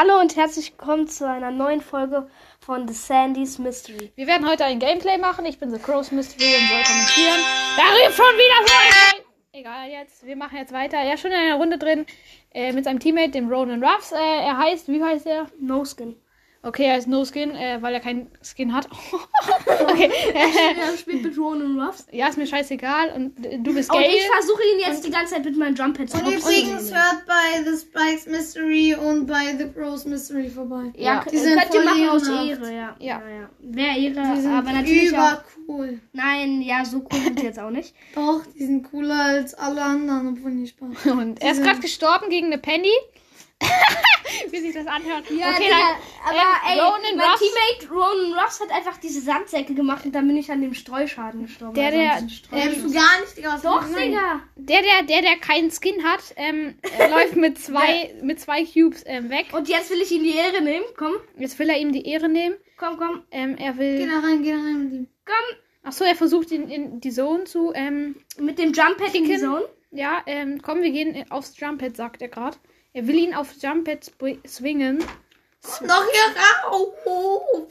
Hallo und herzlich willkommen zu einer neuen Folge von The Sandy's Mystery. Wir werden heute ein Gameplay machen. Ich bin The Crow's Mystery und soll kommentieren. Da rief schon wieder so Egal, jetzt. Wir machen jetzt weiter. Er ist schon in einer Runde drin äh, mit seinem Teammate, dem Ronan Ruffs. Äh, er heißt, wie heißt er? No Skin. Okay, er ist No Skin, äh, weil er keinen Skin hat. okay. Er spielt mit Ronan Ruffs. ja, ist mir scheißegal. Und äh, du bist Und Gale. ich versuche ihn jetzt die ganze Zeit mit meinem Jump Pad zu Und übrigens hört bei The Spikes Mystery und bei The Crow's Mystery vorbei. Ja, Ja, die sind könnt ihr voll machen aus. Ehre, ja. Ja. ja. Wer Ehre, Die sind aber natürlich auch. übercool. Nein, ja, so cool sind die jetzt auch nicht. Doch, die sind cooler als alle anderen, obwohl nicht Spaß. Und er ist gerade gestorben gegen eine Penny. wie sich das anhört. Ja, okay, Digga, dann, aber ähm, ey, Ronan mein Ruffs- Teammate Ronan Ruffs hat einfach diese Sandsäcke gemacht und dann bin ich an dem Streuschaden gestorben. Der, also der- Äh, bist Streuschuss. du gar nicht, Digga. was Doch? Digga. Der, der, der, der keinen Skin hat, ähm, läuft mit zwei, mit zwei Cubes ähm, weg. Und jetzt will ich ihm die Ehre nehmen. Komm, Jetzt will er ihm die Ehre nehmen. komm, komm, Ähm, er Geh will. da rein, geh da rein mit ihm. komm. Ach so, er versucht ihn in die Zone zu. Ähm, Mit dem Jump Pad in die. Zone. ja, ähm, komm, wir gehen aufs Jump Pad, sagt er gerade. Er will ihn aufs Jump Pad sp- swingen. Noch hier raus!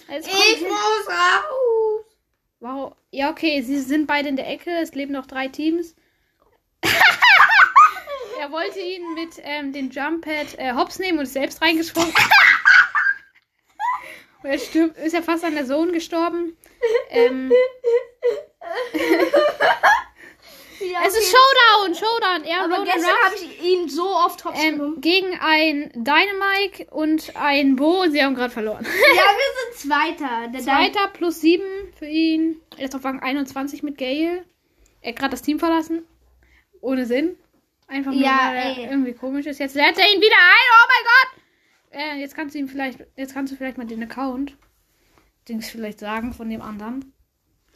Ich kommt- muss raus! Wow. Ja, okay, sie sind beide in der Ecke. Es leben noch drei Teams. er wollte ihn mit ähm, dem Jump Pad äh, hops nehmen und ist selbst reingesprungen. und er stirbt, ist ja fast an der Zone gestorben. Ähm, Ja, es ist Showdown, Showdown. Er, Aber Ronan gestern habe ich ihn so oft hops ähm, genommen. gegen ein Dynamike und ein Bo und sie haben gerade verloren. Ja, wir sind Zweiter. Der Zweiter plus sieben für ihn. Er ist auf Rang 21 mit Gale. Er hat gerade das Team verlassen. Ohne Sinn. Einfach nur, Ja, weil er irgendwie komisch ist. Jetzt lädt er ihn wieder ein. Oh mein Gott! Äh, jetzt kannst du ihm vielleicht, jetzt kannst du vielleicht mal den Account Dings vielleicht sagen von dem anderen.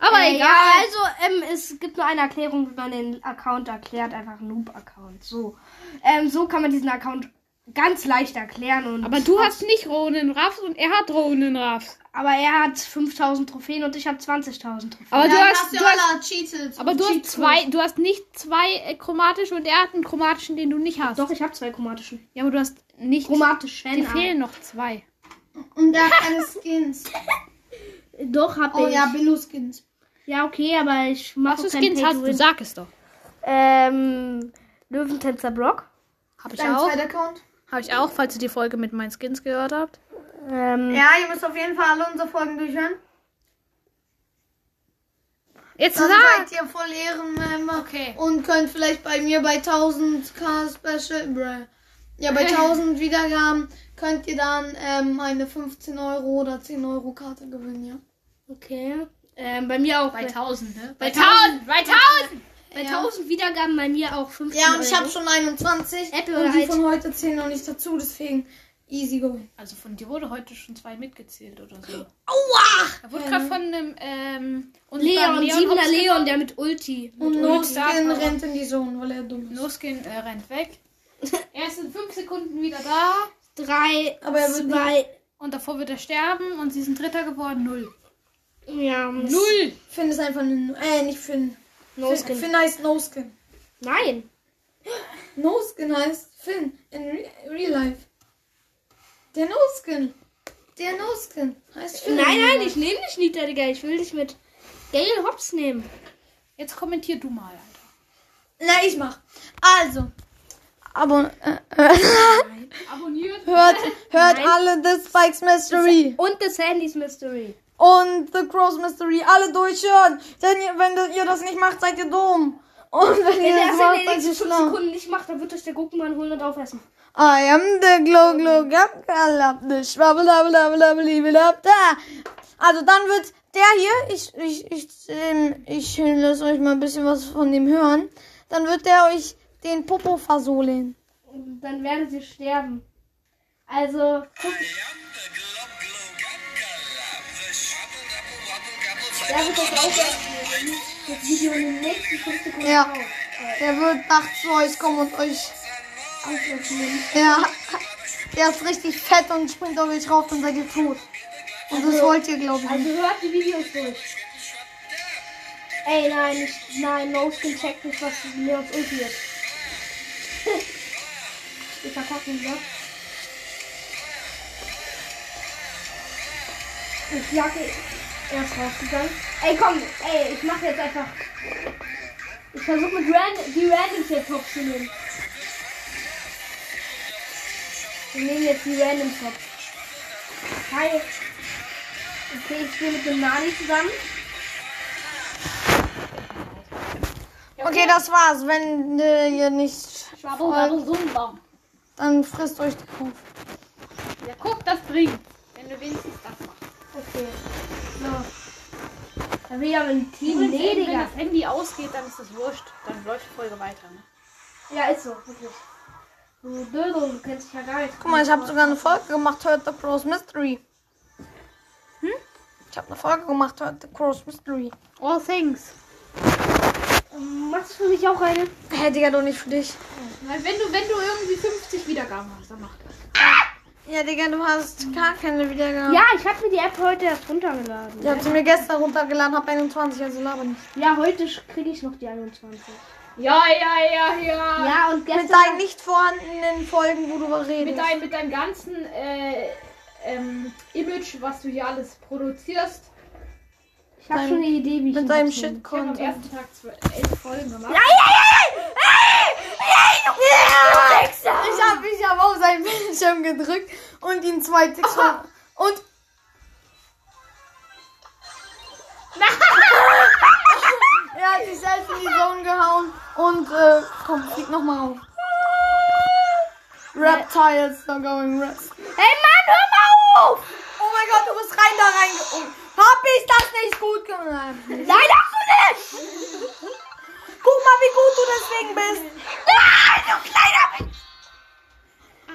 Aber äh, egal. Ja, also ähm, es gibt nur eine Erklärung, wie man den Account erklärt. Einfach Noob-Account. So. Ähm, so kann man diesen Account ganz leicht erklären. Und aber du hast nicht Ronen Raffs und er hat Ronen Raffs. Aber er hat 5000 Trophäen und ich habe 20.000 Trophäen. Aber du Dann hast, du du hast, Cheated. aber du hast zwei, du hast nicht zwei äh, chromatische und er hat einen chromatischen, den du nicht hast. Doch, ich habe zwei chromatischen. Ja, aber du hast nicht. Chromatischen. Dir fehlen noch zwei. Und er hat keine Skins. Doch, hab Oh ich. ja, Billo-Skins. Ja, okay, aber ich mache Was für Skins hast du? Sag es doch. Ähm, Löwentänzer Brock. Hab ich Dein auch. Account. Hab ich auch, falls ihr die Folge mit meinen Skins gehört habt. Ähm, Ja, ihr müsst auf jeden Fall alle unsere Folgen durchhören. Jetzt Dann sag! seid ihr voll Ehrenmember. Okay. Und könnt vielleicht bei mir bei 1000k Special, bruh. Ja, bei 1000 Wiedergaben könnt ihr dann ähm, eine 15 Euro oder 10 Euro Karte gewinnen, ja. okay. Ähm, bei mir auch. Bei 1000, ne? Bei 1000! Bei 1000! Bei Ja. 1000 Wiedergaben bei mir auch 15 Ja, und ich habe schon 21. Apple und die iTunes? von heute zählen noch nicht dazu, deswegen easy going. Also von dir wurde heute schon zwei mitgezählt oder so. Aua! Da wurde gerade von einem, ähm, Leon, unsichtbaren Siebener Leon, der mit Ulti. Und Ulti No stark, Skin aber- rennt in die Zone, weil er dumm ist. No-Skin äh, rennt weg. Er ist in 5 Sekunden wieder da. Drei, Aber er wird zwei. Und davor wird er sterben und sie sind Dritter geworden. Null. Ja, Null! Finn ist einfach eine. Äh, nicht Finn. No Finn, Skin. Finn heißt No Skin. Nein. No Skin heißt Finn in re Real Life. Der No Skin. Der No Skin heißt Finn. Nein, nein, ich nehme dich nicht, Digga. Ich will dich mit Gale Hops nehmen. Jetzt kommentier du mal, Alter. Na, ich mach. Also. Aber äh, äh, Abonniert. hört, hört Nein. alle The Spikes Mystery Und The Sandy's Mystery. Und The Crows Mystery alle durchhören. Denn ihr, wenn ihr das nicht macht, seid ihr dumm. Und wenn Wenn ihr das macht, den seid ihr nächsten 5 schlau. Sekunden nicht macht, dann wird euch der Gurkenmann holen und aufessen. I am the glow glow gap galap the schwabbel dabel dabel dabel da. Also dann wird der hier, ich ich ich ähm, ich lasse euch mal ein bisschen was von dem hören. Dann wird der euch den Popo versohlen. Und dann werden sie sterben. Also, guck, der wird euch aufessen. Das Video in den nächsten 5 Sekunden Ja. Der wird nachts zu euch kommen und euch Aufessen. ja, der ist richtig fett und springt auf euch rauf, dann seid ihr tot. Und das wollt ihr glaube ich. Also hört die Videos durch. Ey, nein, ich, nein, No Skin checkt nicht, was Leons Ulti ist. Wir verkacken, ne? Ich erst rausgegangen. Ey, komm, ey, ich mach jetzt einfach. Ich versuche mit Ran die Randoms jetzt hochzunehmen. Wir nehmen jetzt die Randoms hoch. Hi. Okay, ich spiele mit dem Nani zusammen. Okay, das war's. Wenn äh, ihr nicht Schwabo, Sumba. dann frisst euch die Kuh. Ja, guck, das bringt. Wenn du wenigstens das machst. Okay. So. Da will ich aber ein Team. Nee, wenn Digga. das Handy ausgeht, dann ist das wurscht. Dann läuft die Folge weiter. Ne? Ja, ist so, wirklich. Du Dödel, du kennst dich ja gar nicht. Guck mal, ich habe sogar eine Folge gemacht, the Cross Mystery. Hm? Ich habe eine Folge gemacht, the Cross Mystery. All things. Machst du für mich auch eine? Hä, Digga, doch nicht für dich. Weil wenn du, wenn du irgendwie 50 Wiedergaben hast, dann mach das. Ja, Digga, du hast gar keine Wiedergabe. Ja, ich habe mir die App heute erst runtergeladen. Ich habe sie mir gestern runtergeladen, habe 21, also laber nicht. Ja, heute kriege ich noch die 21. Ja, ja, ja, ja. Ja, und Mit gestern. deinen nicht vorhandenen Folgen, wo du was Mit, redest. dein, mit deinem ganzen äh, ähm, Image, was du hier alles produzierst. ich habe schon eine Idee, wie ich Mit ihn deinem nutze. Ich habe am Shit-Content. ersten Tag zwei, elf Folgen gemacht. Ich habe ich hab auf seinen Bildschirm gedrückt und ihn zwei Ticks ver- Und. er hat sich selbst in die Zone gehauen und äh, komm, flieg nochmal auf. Reptiles are going rest. Hey Mann, hör mal auf! Oh mein Gott, du bist rein da rein. Oh, hab ich das nicht gut gemacht? Nein, hast du nicht! Guck mal, wie gut du deswegen bist. Nein, du kleiner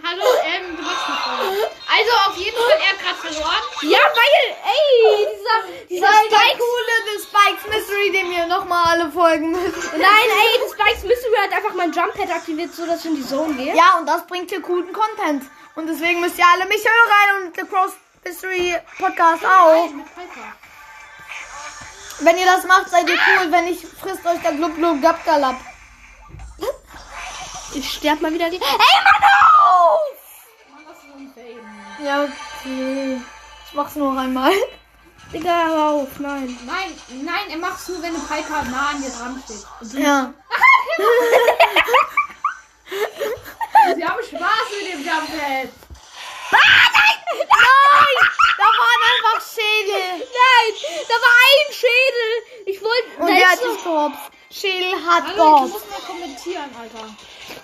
Hallo, ähm, du machst eine Folge. Also auf jeden Fall, er hat gerade verloren. Ja, weil, ey, dieser, dieser Spikes. coole The Spikes Mystery, dem wir nochmal alle folgen müssen. Nein, ey, das Spikes Mystery hat einfach mein Jump Pad aktiviert, so dass ich in die Zone gehe. Ja, und das bringt hier coolen Content. Und deswegen müsst ihr alle mich hören und The Cross Mystery Podcast auch. Wenn ihr das macht, seid ihr cool. Wenn nicht, frisst euch der Glub Glub Gabgalab. Ich sterb mal wieder. Hey, Mann, auf! Mann, das ist ein Fame. Ja, okay. Ich mach's nur einmal. Digga, hör auf, nein. Nein, nein, er macht's nur, wenn eine Piper nah an dir dran steht. Ja. sie haben Spaß mit dem Jumphead. Nein! Da waren einfach Schädel. Nein, da war ein Schädel. Ich wollte. Und da gehopst. Schädel hat Hallo, du gehopst. musst mal kommentieren, Alter.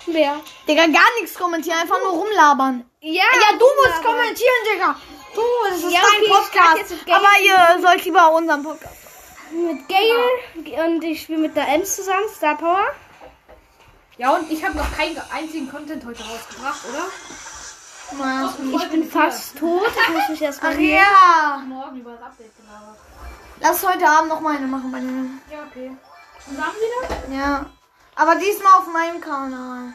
Wer? Digga, gar nichts kommentieren, einfach nur rumlabern. Ja, Ja, du musst kommentieren, Digga. Du, es ist Ja, dein okay, Podcast. Aber ihr sollt lieber unseren Podcast. Mit Gale und ich spiele mit der Ems zusammen, Star Power. Ja, und ich habe noch keinen einzigen Content heute rausgebracht, oder? Ich bin fast tot. Ich muss mich erst mal Ach hier. ja. Morgen über das Update gelabert. Lass heute Abend noch mal eine machen bei. Ja, okay. Zusammen wieder? Ja. Aber diesmal auf meinem Kanal.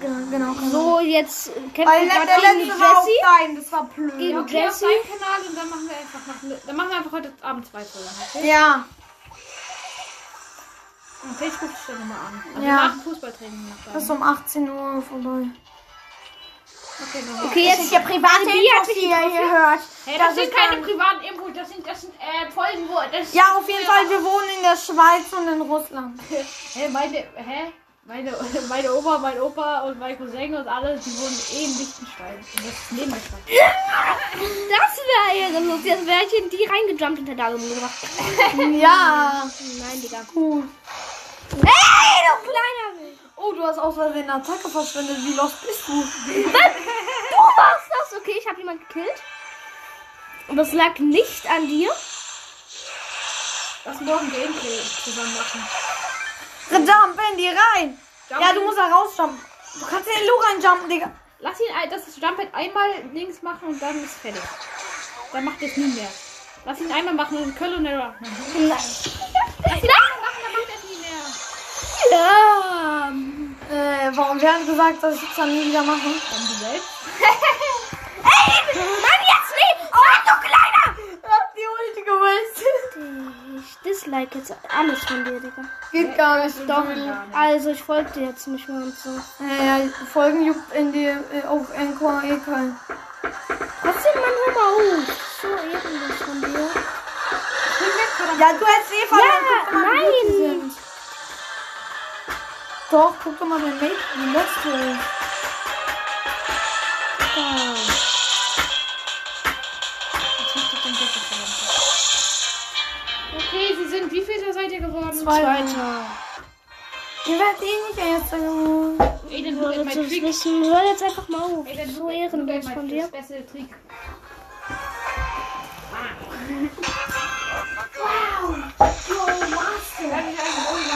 Genau, genau. Kanal. So, jetzt kämpfen Weil wir gegen letzte war auf Jessie. dein, das war blöd. Gegen okay, auf Jessie. deinem Kanal und dann machen wir einfach noch, dann machen wir einfach heute Abend zwei Folgen. Okay? Ja. Und Facebook stellen wir mal an. Also Ja. nach dem Fußballtraining noch Das ist um 18 Uhr vorbei. Okay, Okay, jetzt ja private Infos, die ihr hier hört. Hey, das, Das sind ist keine dann- privaten Infos, das sind, das sind äh, Folgen, wo das Ja, auf jeden Fall, wir wohnen in der Schweiz und in Russland. Hä, meine, hä? Meine, meine Oma, mein Opa und mein Cousin und alle, die wohnen eh in Liechtenstein. Und das ist neben der Stadt. Das wäre ehrenlos. Jetzt wäre ich in die reingejumpt und hätte da gemacht. Ja. Nein, Digga. Cool. Hey, du kleiner Wild. Oh, du hast aus Versehen eine Attacke verschwendet. Wie lost bist du? Du warst das. Okay, ich habe jemanden gekillt. Und das lag nicht an dir. Lass morgen Gameplay zusammen machen. Jump in die rein. Jump Ja, du musst da rausjumpen. Du kannst den Lu reinjumpen, Digga. Lass ihn das Jumppad einmal links machen und dann ist fertig. Dann macht er es nie mehr. Lass ihn einmal machen und Kölle und Lass ihn Nein. einmal machen, dann macht er es nie mehr. Ja. Äh, warum? Wir haben gesagt, dass ich es dann nie wieder mache. Dann du selbst. Ey, Mann, jetzt nicht. Oh, du kleiner. Hab die Ulti gewastet. Ich dislike jetzt alles von dir, Digga. Geht gar nicht. Doch. Also, ich folge dir jetzt nicht mehr und so. Äh, Folgen juckt in die, äh, auf NQA eh keinen. Trotzdem Mann, hör mal auf. So ehrenlos von dir. Ja, du hättest eh verloren. Ja, nein. Doch, guck doch mal, dein Mate, wie letzte ist. Okay, sie sind wie viel seid ihr geworden? Zweiter. Ihr werdet eh nicht erster geworden. At my willst es trick. wissen. Hör jetzt einfach mal auf. Aiden, So look at- ehrenlos von dir. Special Trick. Ihr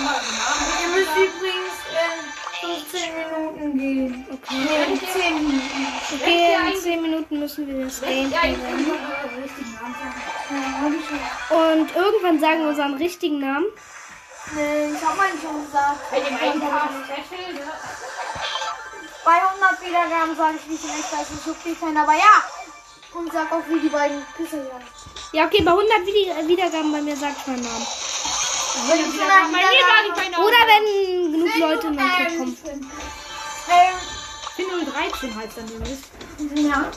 15 Minuten gehen. Okay. Nee, 10 Minuten. Okay, in 10 Minuten müssen wir das beenden. Und irgendwann sagen wir unseren richtigen Namen. Nee, ich hab meinen schon gesagt. Bei dem einen Paar Special, ne? Bei 100 Wiedergaben sage ich nicht in echt, weiß nicht, okay kein, aber ja. Und sag auch, wie die beiden Pisser hier. Ja, okay, bei 100 Wied- Wiedergaben bei mir sag ich meinen Namen. Ich ich Oder wenn genug Leute noch kommen. Ähm, 013 heißt er nämlich. ja.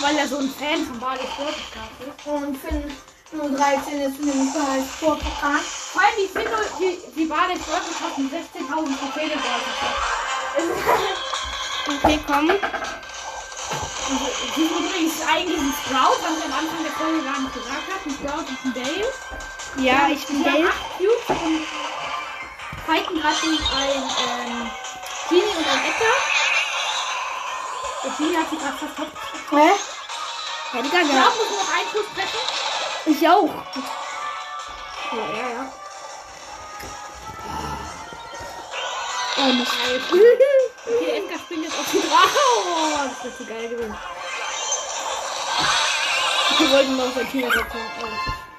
Weil er so ein Fan von Bali Sportcast ist. Und Finn 013 ist nämlich bei Sportpokal. Vor allem die Finn die, die Bali Sportcast mit 16.000 Trophäen Okay, komm. Die sind übrigens eigentlich ein Sprout, was ich am Anfang der Folge gar nicht gesagt habe. Ein Sprout ist ein Dale. Ja, ich bin Dale. Cubes und fighten gerade gegen ein ähm, Genie und ein Edgar. Der Genie hat sie gerade top. Hä? Hätte gar Ich nicht. glaube, muss noch einen Schuss treffen. Ich auch. Ja, ja, ja. Oh, Mist. Okay, Edgar springt jetzt auf die Drache. Oh, das wird so geil gewesen. Wir wollten mal auf sein Team setzen.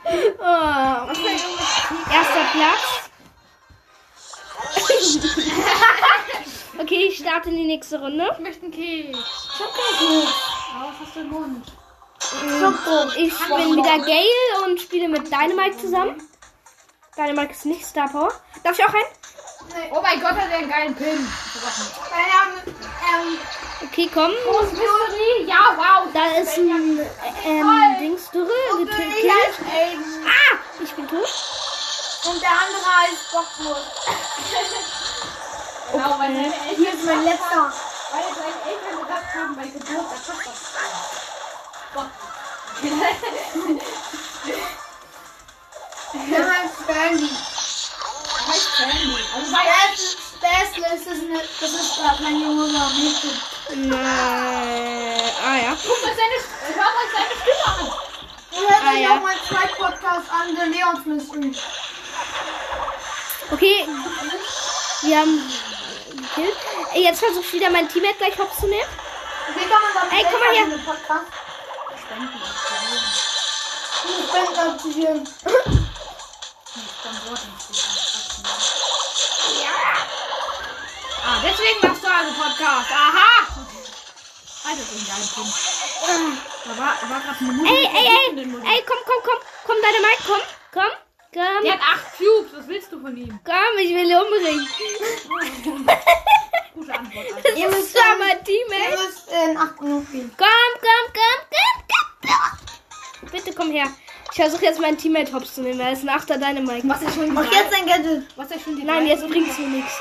Oh, Junge? erster Platz. okay, ich starte in die nächste Runde. Ich möchte einen Keks. Ich hab keinen Keks. Oh, was hast du im Mund? Ich bin wieder Gale und spiele mit Dynamite zusammen. Dynamite ist nicht Star Power. Darf ich auch einen? Oh mein Gott, hat er einen geilen Pin. Ähm, ähm, Okay, komm. Groß Mystery? Ja, wow. Da ist ein ähm, Dings Dürre. Ah, ich bin tot. Und der andere heißt Bockwurst. Genau, weil seine Eltern, Hier ist mein letzter. weil seine Eltern gesagt haben, bei Geburt, passt das. Der heißt Bandy. heißt Sandy. Also bei Späßle ist das, eine, das ist gerade mein Junge am Mädchen. Nein. Ah ja. Guckt euch seine, hört euch seine Stimme an. Ihr hört Ah, ja. auch mein zweiten Podcast an, der Leons Mystery. Okay. Wir haben gekillt. Ey, Jetzt versuche ich wieder mein Teammate gleich hops zu nehmen. Kann man dann Ey, komm mal her. in? Spenden aktivieren. Ah, deswegen machst du also Podcast. Aha! Alter, so ein geiler Pin. Da war, war gerade eine. Ey, ey, ey. Ey, komm, komm, komm. Komm, Dynamite, komm. Komm. Komm. Der hat acht Cubes. Was willst du von ihm? Komm, ich will ihn umbringen. Gute Antwort. Alter. Das Ihr müsst ja dann- mein Ihr Teammate. müsst in 8 Minuten gehen. Komm, komm, komm, komm, komm. Bitte komm her. Ich versuche jetzt meinen Teammate hops zu nehmen. Er ist ein Achter Dynamite. Was ist schon Mach drei- jetzt ein Gadget. Was ist schon die Nein, drei- jetzt bringt's mir nichts.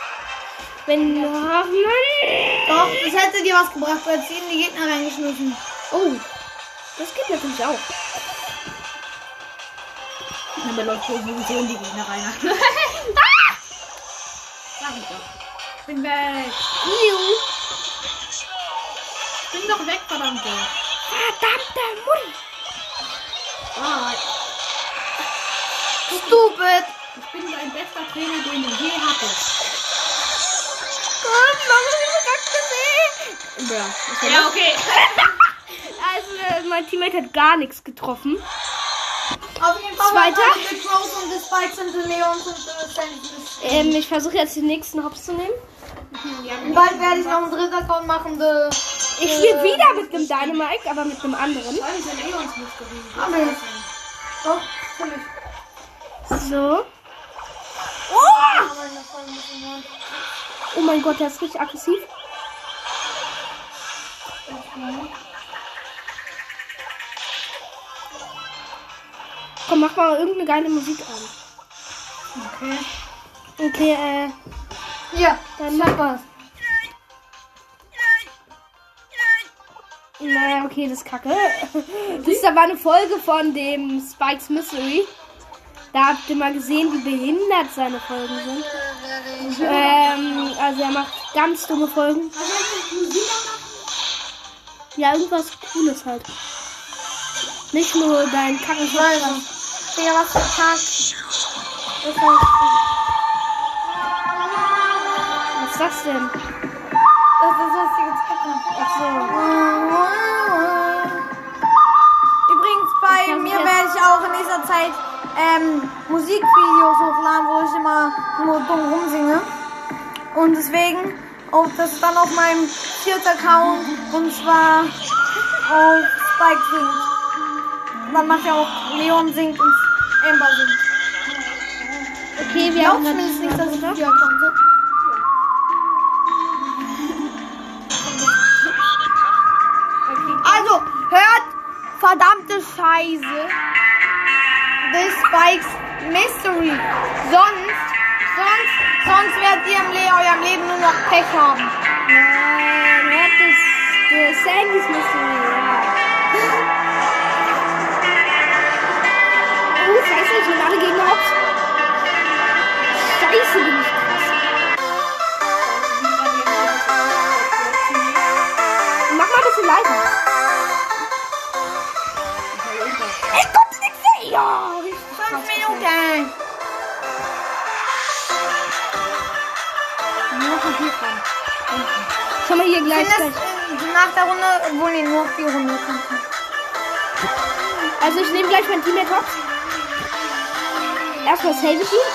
Wenn. Ach, Mann. Doch, das hätte dir was gebracht, weil sie in die Gegner reingeschmissen. Oh. Das geht natürlich auch. Ja, aber läuft sowieso in die Gegner rein. Ah! Sag ich doch. Ich bin weg. Iu. Ich bin doch weg, verdammte. Verdammte Mutti. Ah, Stupid. ich bin dein bester Trainer, den du je hattest. Komm, mach diese Kacke gesehen. Ja, okay. Also, mein Teammate hat gar nichts getroffen. Auf jeden Fall Zweiter. Rose und Spikes und die Leons und. Ähm, ich versuche jetzt den nächsten Hops zu nehmen. Und bald werde ich noch einen dritten Account machen, der... Ich spiele wieder mit dem Dynamite, aber mit einem anderen. Mystery. Aber jetzt. Doch, für mich. So. Wollen. Oh mein Gott, der ist richtig aggressiv. Komm, mach mal irgendeine geile Musik an. Okay. Okay, äh, Ja, dann mach. was. Naja, okay, das ist kacke. Das aber eine Folge von dem Spikes Mystery. Da habt ihr mal gesehen, wie behindert seine Folgen sind. Ähm, also er macht ganz dumme Folgen. Ja, irgendwas Cooles halt. Nicht nur dein kacken Ich. Digga, was Tag. Das war Was ist das denn? das ist was die gezeigt haben. Ach so. Übrigens, bei Ich mir jetzt- werde ich auch in nächster Zeit ähm, Musikvideos hochladen, wo ich immer nur dumm rumsinge. Und deswegen, auch das dann auf meinem vierten Account und zwar auf Spike singt. Dann macht ja auch Leon singt und Amber singt. Okay, wir haben zumindest nicht, dass ich Account habe. Also, hört verdammte Scheiße. The Spikes Mystery. Sonst, sonst, sonst werdet ihr im Le eurem Leben nur noch Pech haben. Nein, hört das, das Sandys Mystery, scheiße, ich bin alle Gegner hops. Scheiße, bin ich krass. Mach mal ein bisschen leiser. Ich konnte nichts sehen. Ja. Fünf Minuten. Nur von hier dran. Schau mal hier gleich. Gleich. nach der Runde, obwohl nee, nur vier Runden. Also ich nehme gleich mein Teammate hops. Erstmal save ich ihn.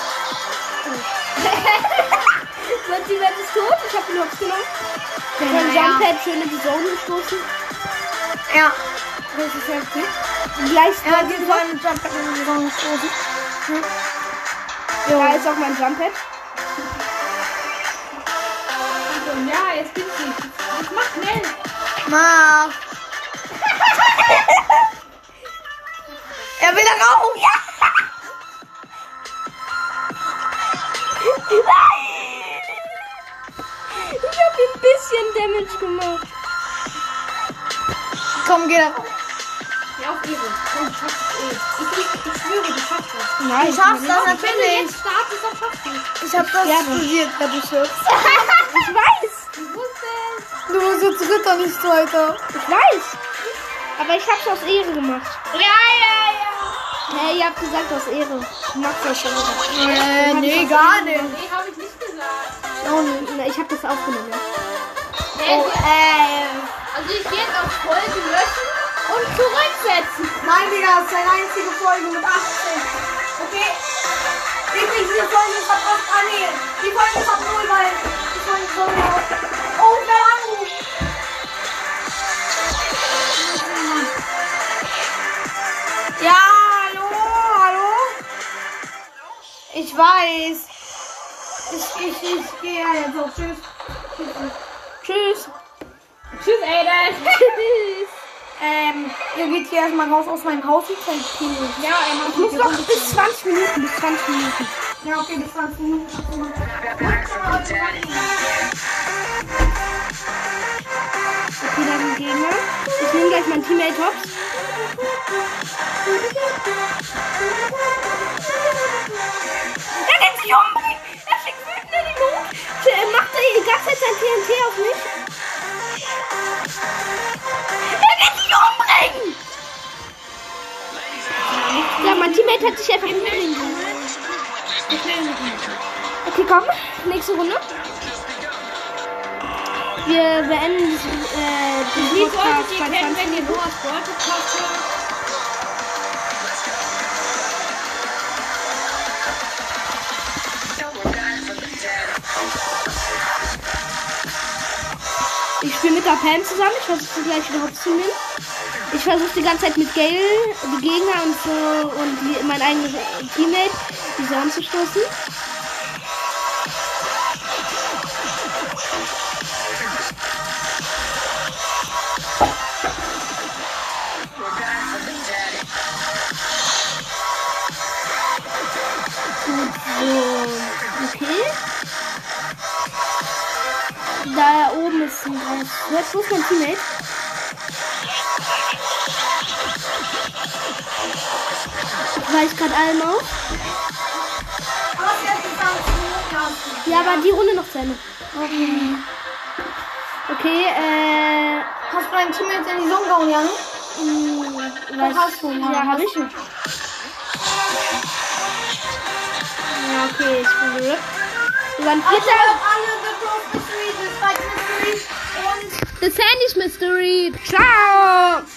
mein Teammate ist tot. Ich habe ihn hops genommen. Mein Ja. Jumppad schön in die Zone gestoßen. Ja. Das ist heftig. Gleich Er hat diesen neuen Jump in die Saison gestoßen. Da ist auch mein Jumppad. Ja, jetzt bin ich. Jetzt mach schnell. Mach. Komm, geh da. Ja, auf Ehre. Komm, du schaffst es eh. Ich, ich, ich schwöre, du schaffst das. Nein, Du schaffst das Wenn du natürlich. jetzt startest, dann schaffst du es. Ich hab das Ja, studiert, du schaffst. Ich weiß. Ich wusste es. Du wirst jetzt Dritter, nicht Zweiter. Ich weiß. Aber ich hab's aus Ehre gemacht. Ja, ja, ja. Hey, ihr habt gesagt aus Ehre. Ich mach's aus Ehre. Äh, nee, gar nicht. Nee, habe ich nicht gesagt. Nicht. Na, Ich hab das aufgenommen, ja. Nee, Oh, äh. Also ich gehe jetzt auf Folge löschen und zurücksetzen. Nein, Digga, das ist deine einzige Folge mit 18. Okay? Übrigens, diese Folge ab 8. Ah, nee. Die Folge ab 0, weil die Folge ist so Oh, wer Anruf. Ja, hallo, hallo. Ich weiß. Ich, ich, ich gehe jetzt auch. Tschüss. Tschüss. Aiden. Tschüss. Ähm, ihr geht hier erstmal raus aus meinem Haus. Ich. Ja, er macht Ich muss noch bis 20 Minuten, bis 20 Minuten. Ja, okay, bis 20 Minuten. Okay, da sind Gegner. Ich nehme gleich mein Teammate Hops. Er wird sich umbringen! Er schickt wütend in die Luft! Er macht die ganze Zeit sein TNT auf mich. Umbringen! Ja, mein Teammate hat sich einfach umbringen können. Okay, komm. Nächste Runde. Wir beenden äh, Wie den solltet Podcast bei kennen, 20 wenn ihr Minuten. Ich spiele mit der Pam zusammen. Ich versuche gleich wieder Hops zu nehmen. Ich versuche die ganze Zeit mit Gale die Gegner und so und die, mein eigenes Teammate diese anzustoßen. Okay. Da oben ist ein Jetzt wo ist mein Teammate? Ich gerade allem auf. Ja, aber die Runde noch zu Ende. Okay, äh. Hast du dein Team jetzt in die Zone gehauen, Jan? Was hast du, ja. Ja, hab ich. Ja, okay, ich bin gerippt. Wir waren Also, Vierter. alle The Cross Mystery, The Spike Mystery und The Sandy's Mystery. Ciao.